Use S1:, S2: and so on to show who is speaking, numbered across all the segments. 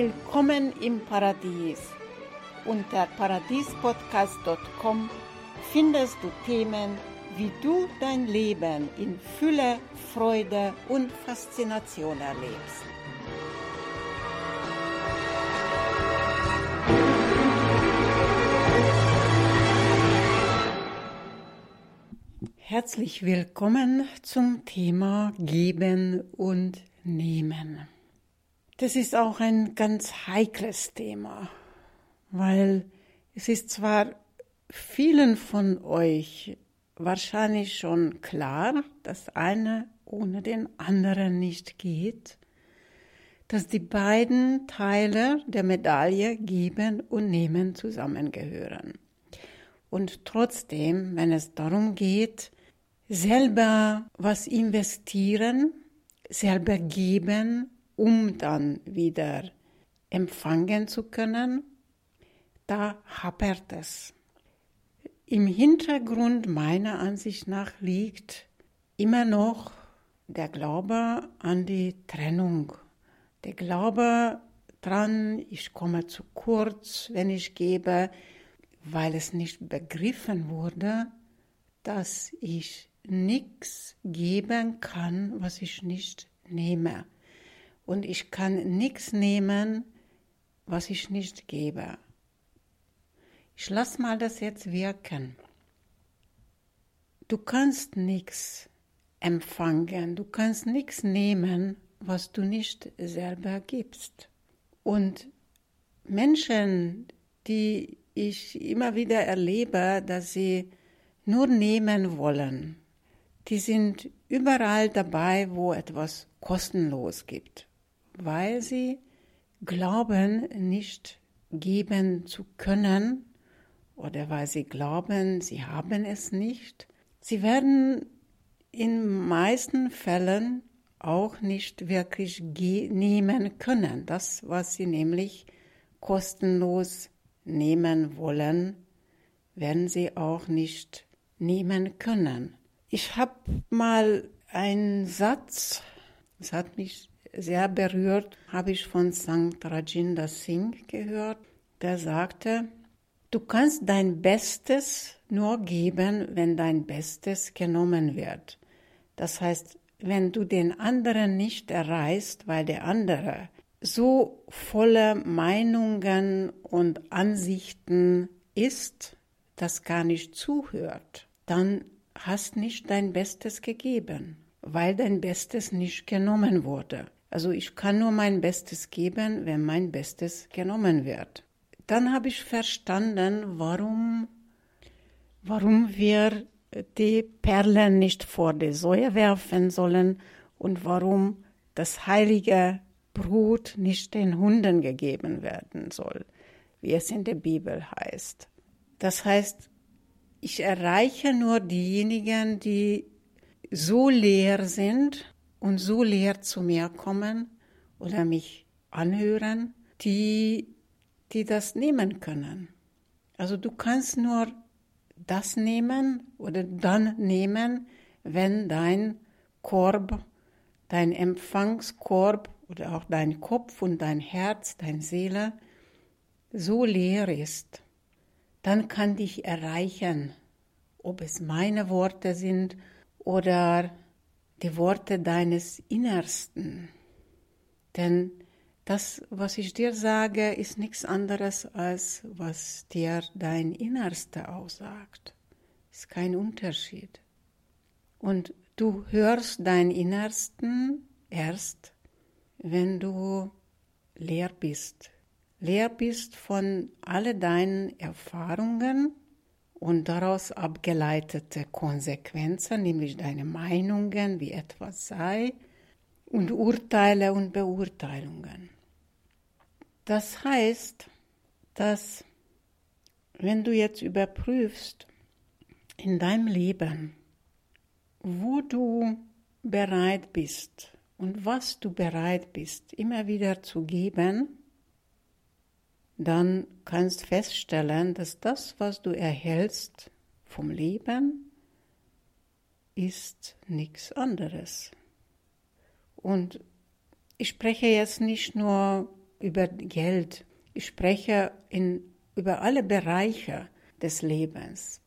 S1: Willkommen im Paradies. Unter paradiespodcast.com findest du Themen, wie du dein Leben in Fülle, Freude und Faszination erlebst. Herzlich willkommen zum Thema Geben und Nehmen. Das ist auch ein ganz heikles Thema, weil es ist zwar vielen von euch wahrscheinlich schon klar, dass eine ohne den anderen nicht geht, dass die beiden Teile der Medaille geben und nehmen zusammengehören. Und trotzdem, wenn es darum geht, selber was investieren, selber geben, um dann wieder empfangen zu können, da hapert es. Im Hintergrund meiner Ansicht nach liegt immer noch der Glaube an die Trennung, der Glaube dran, ich komme zu kurz, wenn ich gebe, weil es nicht begriffen wurde, dass ich nichts geben kann, was ich nicht nehme. Und ich kann nichts nehmen, was ich nicht gebe. Ich lass mal das jetzt wirken. Du kannst nichts empfangen, du kannst nichts nehmen, was du nicht selber gibst. Und Menschen, die ich immer wieder erlebe, dass sie nur nehmen wollen, die sind überall dabei, wo etwas kostenlos gibt, weil sie glauben, nicht geben zu können oder weil sie glauben, sie haben es nicht. Sie werden in meisten Fällen auch nicht wirklich nehmen können, das, was sie nämlich kostenlos nehmen wollen, werden sie auch nicht nehmen können. Ich habe mal einen Satz, das hat mich sehr berührt, habe ich von Sankt Rajinder Singh gehört, der sagte, du kannst dein Bestes nur geben, wenn dein Bestes genommen wird. Das heißt, wenn du den anderen nicht erreichst, weil der andere so voller Meinungen und Ansichten ist, dass gar nicht zuhört, dann hast nicht dein Bestes gegeben, weil dein Bestes nicht genommen wurde. Also ich kann nur mein Bestes geben, wenn mein Bestes genommen wird. Dann habe ich verstanden, warum, warum wir die Perlen nicht vor die Säue werfen sollen und warum das heilige Brot nicht den Hunden gegeben werden soll, wie es in der Bibel heißt. Das heißt, ich erreiche nur diejenigen, die so leer sind und so leer zu mir kommen oder mich anhören, die, die das nehmen können. Also du kannst nur das nehmen oder dann nehmen, wenn dein Korb, dein Empfangskorb oder auch dein Kopf und dein Herz, deine Seele so leer ist dann kann dich erreichen, ob es meine Worte sind oder die Worte deines Innersten. Denn das, was ich dir sage, ist nichts anderes, als was dir dein Innerster aussagt. Ist kein Unterschied. Und du hörst dein Innersten erst, wenn du leer bist, leer bist von all deinen Erfahrungen und daraus abgeleitete Konsequenzen, nämlich deine Meinungen, wie etwas sei, und Urteile und Beurteilungen. Das heißt, dass wenn du jetzt überprüfst in deinem Leben, wo du bereit bist und was du bereit bist, immer wieder zu geben, dann kannst feststellen, dass das, was du erhältst vom Leben, ist nichts anderes. Und ich spreche jetzt nicht nur über Geld. Ich spreche in, über alle Bereiche des Lebens.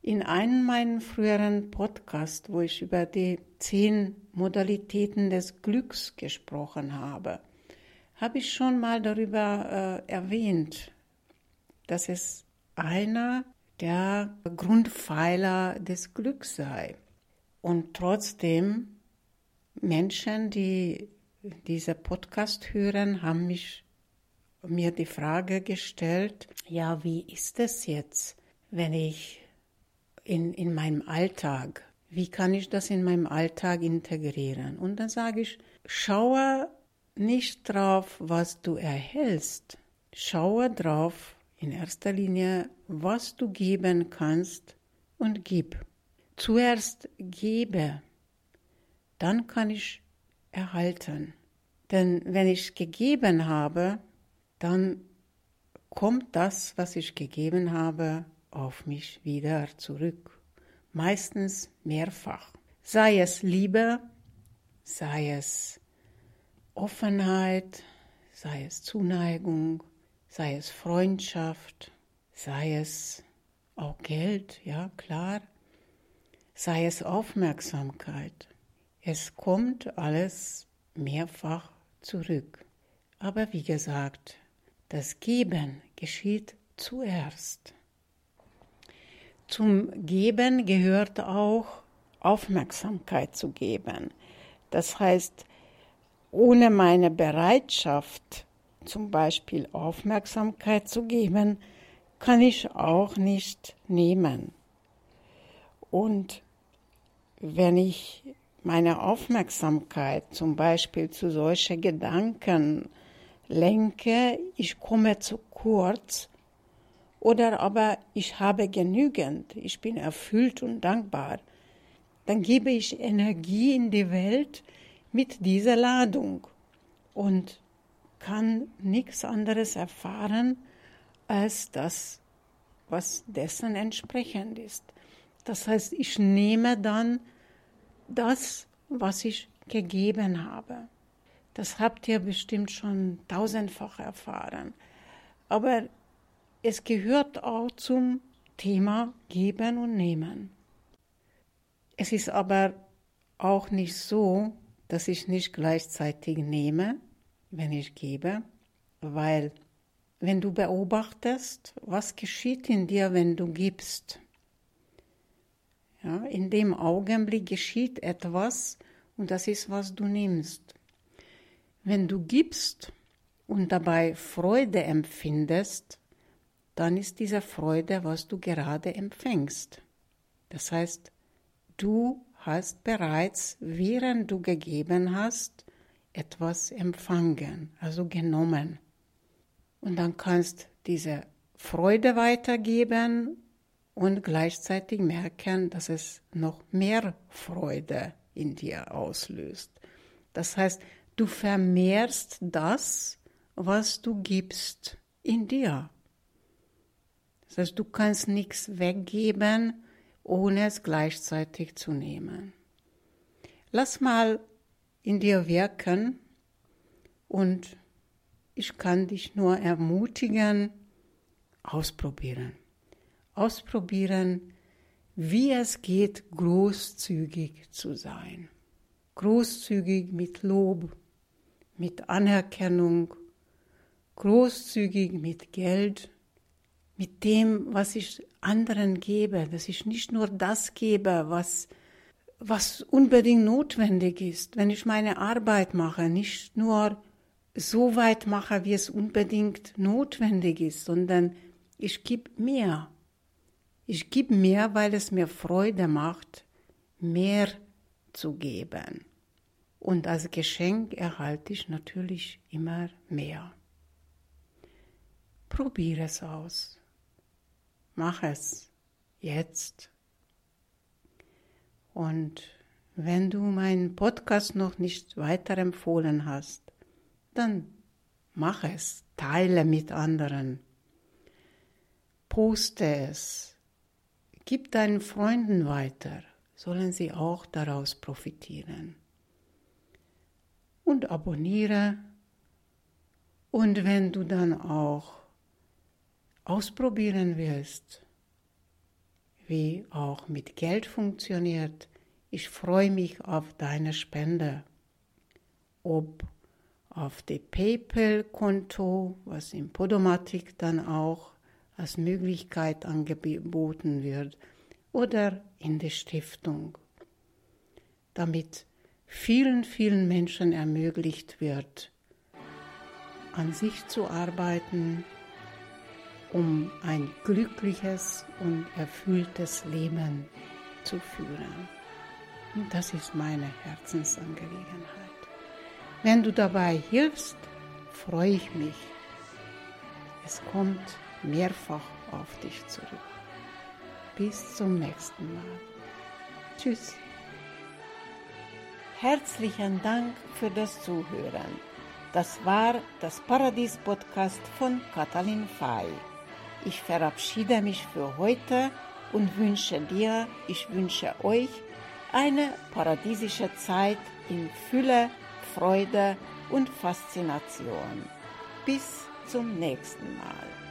S1: In einem meiner früheren Podcasts, wo ich über die zehn Modalitäten des Glücks gesprochen habe, habe ich schon mal darüber äh, erwähnt, dass es einer der Grundpfeiler des Glücks sei. Und trotzdem, Menschen, die diese Podcast hören, haben mich mir die Frage gestellt, ja, wie ist es jetzt, wenn ich in, in meinem Alltag, wie kann ich das in meinem Alltag integrieren? Und dann sage ich, schaue nicht drauf, was du erhältst, schaue drauf in erster Linie, was du geben kannst und gib. Zuerst gebe, dann kann ich erhalten. Denn wenn ich gegeben habe, dann kommt das, was ich gegeben habe, auf mich wieder zurück. Meistens mehrfach. Sei es Liebe, sei es Offenheit, sei es Zuneigung, sei es Freundschaft, sei es auch Geld, ja klar, sei es Aufmerksamkeit. Es kommt alles mehrfach zurück. Aber wie gesagt, das Geben geschieht zuerst. Zum Geben gehört auch Aufmerksamkeit zu geben. Das heißt, ohne meine Bereitschaft, zum Beispiel Aufmerksamkeit zu geben, kann ich auch nicht nehmen. Und wenn ich meine Aufmerksamkeit zum Beispiel zu solchen Gedanken lenke, ich komme zu kurz, oder aber ich habe genügend, ich bin erfüllt und dankbar, dann gebe ich Energie in die Welt mit dieser Ladung und kann nichts anderes erfahren als das, was dessen entsprechend ist. Das heißt, ich nehme dann das, was ich gegeben habe. Das habt ihr bestimmt schon tausendfach erfahren. Aber es gehört auch zum Thema Geben und Nehmen. Es ist aber auch nicht so, dass ich nicht gleichzeitig nehme, wenn ich gebe, weil wenn du beobachtest, was geschieht in dir, wenn du gibst, ja, in dem Augenblick geschieht etwas und das ist, was du nimmst. Wenn du gibst und dabei Freude empfindest, dann ist diese Freude, was du gerade empfängst. Das heißt, du hast bereits, während du gegeben hast, etwas empfangen, also genommen. Und dann kannst diese Freude weitergeben und gleichzeitig merken, dass es noch mehr Freude in dir auslöst. Das heißt, du vermehrst das, was du gibst in dir. Das heißt, du kannst nichts weggeben, ohne es gleichzeitig zu nehmen. Lass mal in dir wirken und ich kann dich nur ermutigen, ausprobieren. Ausprobieren, wie es geht, großzügig zu sein. Großzügig mit Lob, mit Anerkennung, großzügig mit Geld, mit dem, was ich anderen gebe, dass ich nicht nur das gebe, was, was unbedingt notwendig ist, wenn ich meine Arbeit mache, nicht nur so weit mache, wie es unbedingt notwendig ist, sondern ich gebe mehr. Ich gebe mehr, weil es mir Freude macht, mehr zu geben. Und als Geschenk erhalte ich natürlich immer mehr. Probiere es aus. Mach es. Jetzt. Und wenn du meinen Podcast noch nicht weiterempfohlen hast, dann mach es, teile mit anderen, poste es, gib deinen Freunden weiter, sollen sie auch daraus profitieren. Und abonniere. Und wenn du dann auch ausprobieren willst, wie auch mit Geld funktioniert, ich freue mich auf deine Spende. Ob auf dem PayPal-Konto, was im Podomatik dann auch als Möglichkeit angeboten wird, oder in der Stiftung, damit vielen, vielen Menschen ermöglicht wird, an sich zu arbeiten, um ein glückliches und erfülltes Leben zu führen. Und das ist meine Herzensangelegenheit. Wenn du dabei hilfst, freue ich mich. Es kommt mehrfach auf dich zurück. Bis zum nächsten Mal. Tschüss. Herzlichen Dank für das Zuhören. Das war das Paradies-Podcast von Katalin Fay. Ich verabschiede mich für heute und wünsche dir, ich wünsche euch eine paradiesische Zeit in Fülle, Freude und Faszination. Bis zum nächsten Mal.